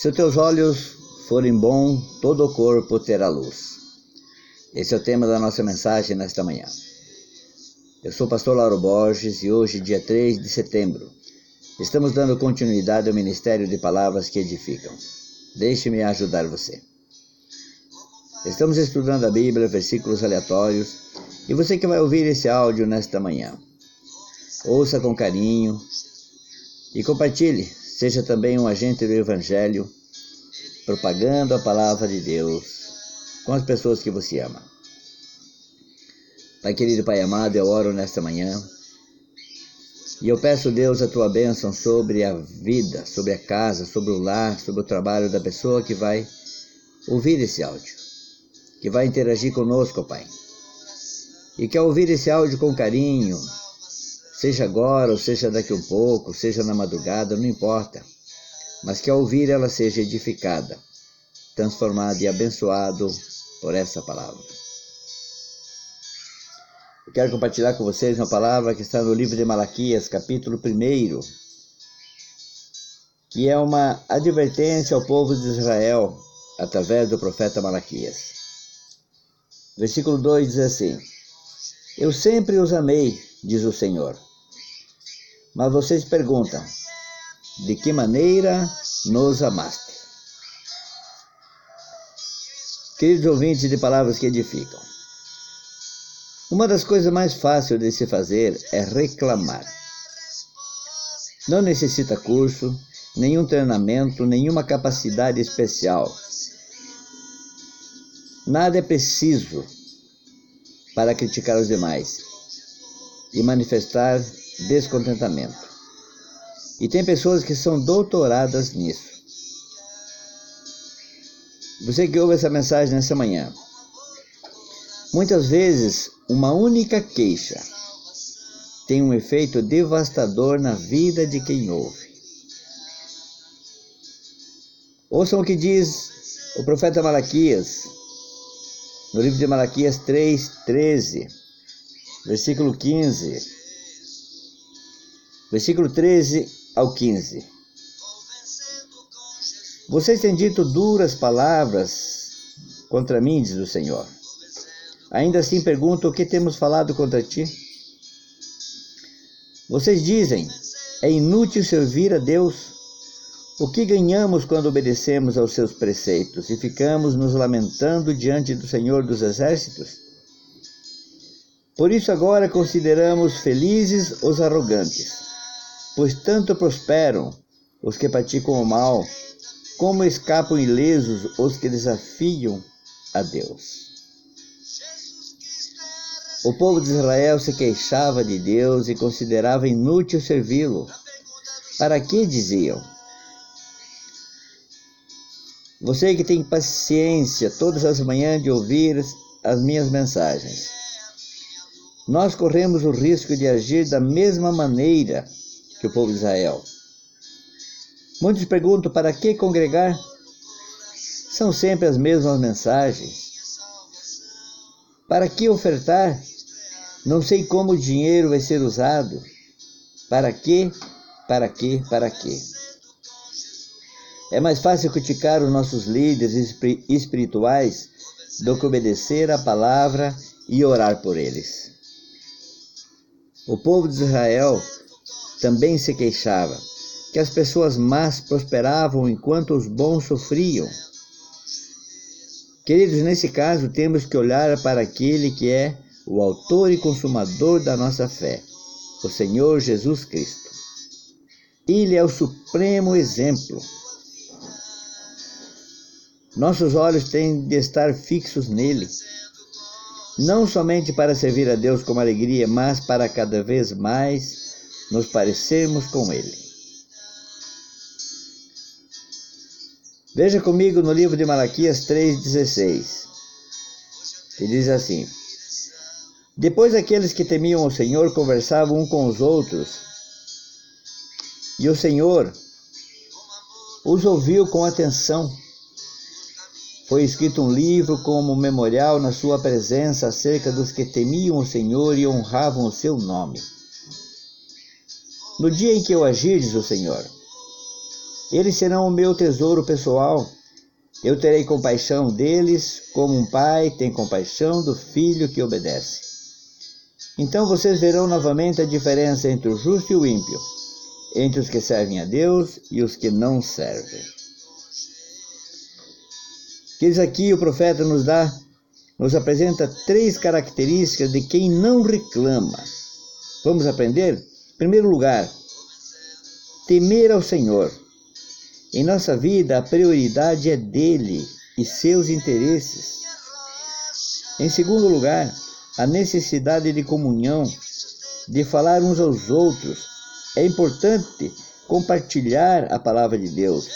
Se teus olhos forem bons, todo o corpo terá luz. Esse é o tema da nossa mensagem nesta manhã. Eu sou o pastor Lauro Borges e hoje, dia 3 de setembro, estamos dando continuidade ao ministério de palavras que edificam. Deixe-me ajudar você. Estamos estudando a Bíblia, versículos aleatórios, e você que vai ouvir esse áudio nesta manhã, ouça com carinho e compartilhe, seja também um agente do Evangelho, propagando a palavra de Deus com as pessoas que você ama. Pai querido, Pai amado, eu oro nesta manhã e eu peço, Deus, a tua bênção sobre a vida, sobre a casa, sobre o lar, sobre o trabalho da pessoa que vai ouvir esse áudio, que vai interagir conosco, Pai. E que ao ouvir esse áudio com carinho, seja agora ou seja daqui um pouco, seja na madrugada, não importa, mas que ao ouvir ela seja edificada, transformada e abençoado por essa palavra. Eu quero compartilhar com vocês uma palavra que está no livro de Malaquias, capítulo 1, que é uma advertência ao povo de Israel através do profeta Malaquias. Versículo 2 diz assim: Eu sempre os amei, diz o Senhor mas vocês perguntam: de que maneira nos amaste? Queridos ouvintes de palavras que edificam, uma das coisas mais fáceis de se fazer é reclamar. Não necessita curso, nenhum treinamento, nenhuma capacidade especial. Nada é preciso para criticar os demais e manifestar descontentamento. E tem pessoas que são doutoradas nisso. Você que ouve essa mensagem nessa manhã, muitas vezes uma única queixa tem um efeito devastador na vida de quem ouve. Ouçam o que diz o profeta Malaquias, no livro de Malaquias 3, 13, versículo 15 versículo 13 ao 15. Vocês têm dito duras palavras contra mim, diz o Senhor. Ainda assim pergunto o que temos falado contra ti? Vocês dizem: é inútil servir a Deus. O que ganhamos quando obedecemos aos seus preceitos e ficamos nos lamentando diante do Senhor dos Exércitos? Por isso agora consideramos felizes os arrogantes pois tanto prosperam os que praticam o mal, como escapam ilesos os que desafiam a Deus. O povo de Israel se queixava de Deus e considerava inútil servi-lo. Para que diziam? Você que tem paciência todas as manhãs de ouvir as minhas mensagens. Nós corremos o risco de agir da mesma maneira que o povo de Israel. Muitos perguntam para que congregar? São sempre as mesmas mensagens. Para que ofertar? Não sei como o dinheiro vai ser usado. Para que? Para que? Para que? É mais fácil criticar os nossos líderes espirituais do que obedecer a palavra e orar por eles. O povo de Israel também se queixava que as pessoas más prosperavam enquanto os bons sofriam. Queridos, nesse caso temos que olhar para aquele que é o autor e consumador da nossa fé, o Senhor Jesus Cristo. Ele é o supremo exemplo. Nossos olhos têm de estar fixos nele, não somente para servir a Deus com alegria, mas para cada vez mais nos parecermos com Ele. Veja comigo no livro de Malaquias 3,16, que diz assim: Depois aqueles que temiam o Senhor conversavam um com os outros, e o Senhor os ouviu com atenção. Foi escrito um livro como memorial na sua presença acerca dos que temiam o Senhor e honravam o seu nome. No dia em que eu agir, diz o Senhor, Eles serão o meu tesouro pessoal. Eu terei compaixão deles, como um pai tem compaixão do filho que obedece. Então vocês verão novamente a diferença entre o justo e o ímpio, entre os que servem a Deus e os que não servem. Queridos, aqui o profeta nos dá, nos apresenta três características de quem não reclama. Vamos aprender? Primeiro lugar, temer ao Senhor. Em nossa vida, a prioridade é dele e seus interesses. Em segundo lugar, a necessidade de comunhão, de falar uns aos outros. É importante compartilhar a palavra de Deus,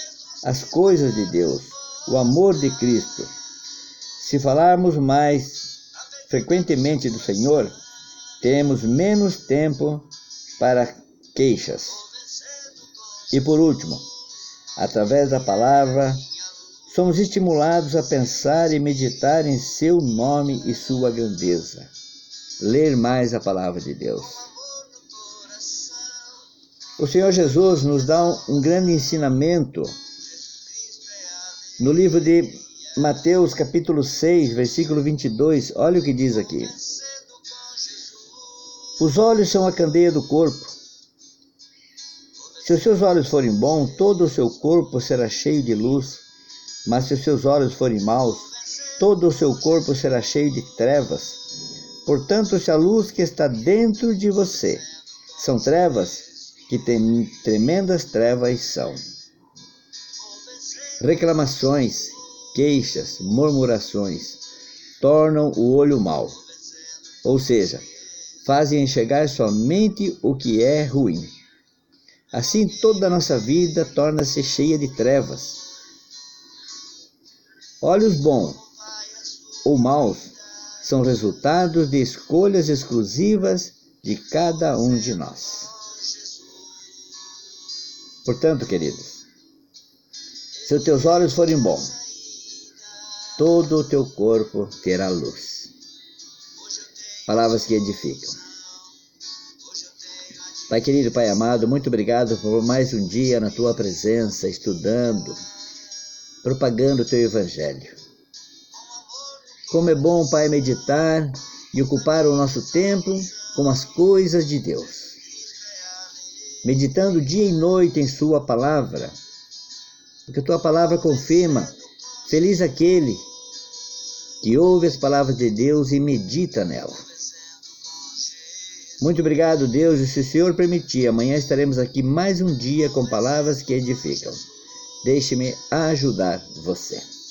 as coisas de Deus o amor de Cristo. Se falarmos mais frequentemente do Senhor, teremos menos tempo para queixas. E por último, através da palavra, somos estimulados a pensar e meditar em seu nome e sua grandeza. Ler mais a palavra de Deus. O Senhor Jesus nos dá um grande ensinamento no livro de Mateus, capítulo 6, versículo 22, olha o que diz aqui. Os olhos são a candeia do corpo. Se os seus olhos forem bons, todo o seu corpo será cheio de luz. Mas se os seus olhos forem maus, todo o seu corpo será cheio de trevas. Portanto, se a luz que está dentro de você são trevas, que tem tremendas trevas são reclamações, queixas, murmurações tornam o olho mau, ou seja, fazem enxergar somente o que é ruim. Assim, toda a nossa vida torna-se cheia de trevas. Olhos bons ou maus são resultados de escolhas exclusivas de cada um de nós. Portanto, queridos, se os teus olhos forem bons, todo o teu corpo terá luz. Palavras que edificam. Pai querido, Pai amado, muito obrigado por mais um dia na tua presença, estudando, propagando o teu evangelho. Como é bom, Pai, meditar e ocupar o nosso tempo com as coisas de Deus. Meditando dia e noite em Sua palavra, porque tua palavra confirma: feliz aquele que ouve as palavras de Deus e medita nela. Muito obrigado, Deus, e se o Senhor permitir, amanhã estaremos aqui mais um dia com palavras que edificam. Deixe-me ajudar você.